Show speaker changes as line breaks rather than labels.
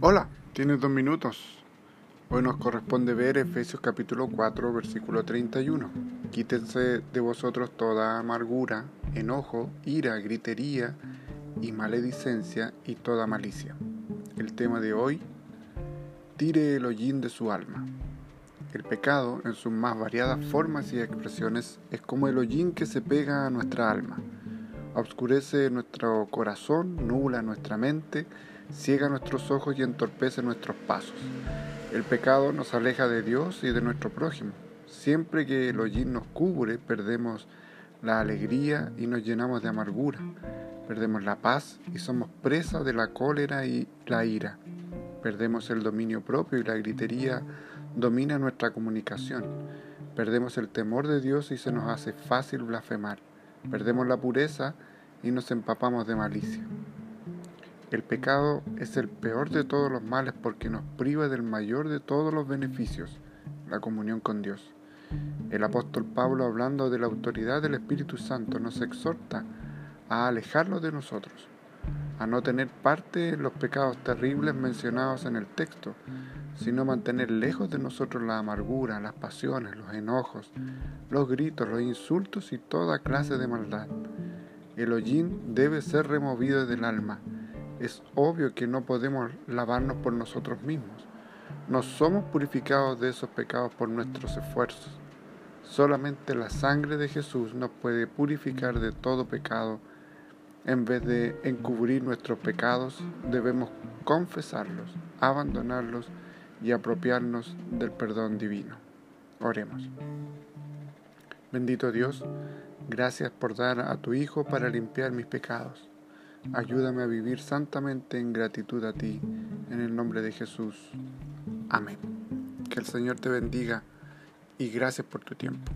Hola, tienes dos minutos. Hoy nos corresponde ver Efesios capítulo 4, versículo 31. Quítense de vosotros toda amargura, enojo, ira, gritería y maledicencia y toda malicia. El tema de hoy, tire el hollín de su alma. El pecado, en sus más variadas formas y expresiones, es como el hollín que se pega a nuestra alma. Obscurece nuestro corazón, nubla nuestra mente, ciega nuestros ojos y entorpece nuestros pasos. El pecado nos aleja de Dios y de nuestro prójimo. Siempre que el hollín nos cubre, perdemos la alegría y nos llenamos de amargura. Perdemos la paz y somos presa de la cólera y la ira. Perdemos el dominio propio y la gritería domina nuestra comunicación. Perdemos el temor de Dios y se nos hace fácil blasfemar. Perdemos la pureza y nos empapamos de malicia. El pecado es el peor de todos los males porque nos priva del mayor de todos los beneficios, la comunión con Dios. El apóstol Pablo, hablando de la autoridad del Espíritu Santo, nos exhorta a alejarnos de nosotros, a no tener parte en los pecados terribles mencionados en el texto, sino mantener lejos de nosotros la amargura, las pasiones, los enojos, los gritos, los insultos y toda clase de maldad. El hollín debe ser removido del alma es obvio que no podemos lavarnos por nosotros mismos. No somos purificados de esos pecados por nuestros esfuerzos. Solamente la sangre de Jesús nos puede purificar de todo pecado. En vez de encubrir nuestros pecados, debemos confesarlos, abandonarlos y apropiarnos del perdón divino. Oremos. Bendito Dios, gracias por dar a tu Hijo para limpiar mis pecados. Ayúdame a vivir santamente en gratitud a ti, en el nombre de Jesús. Amén. Que el Señor te bendiga y gracias por tu tiempo.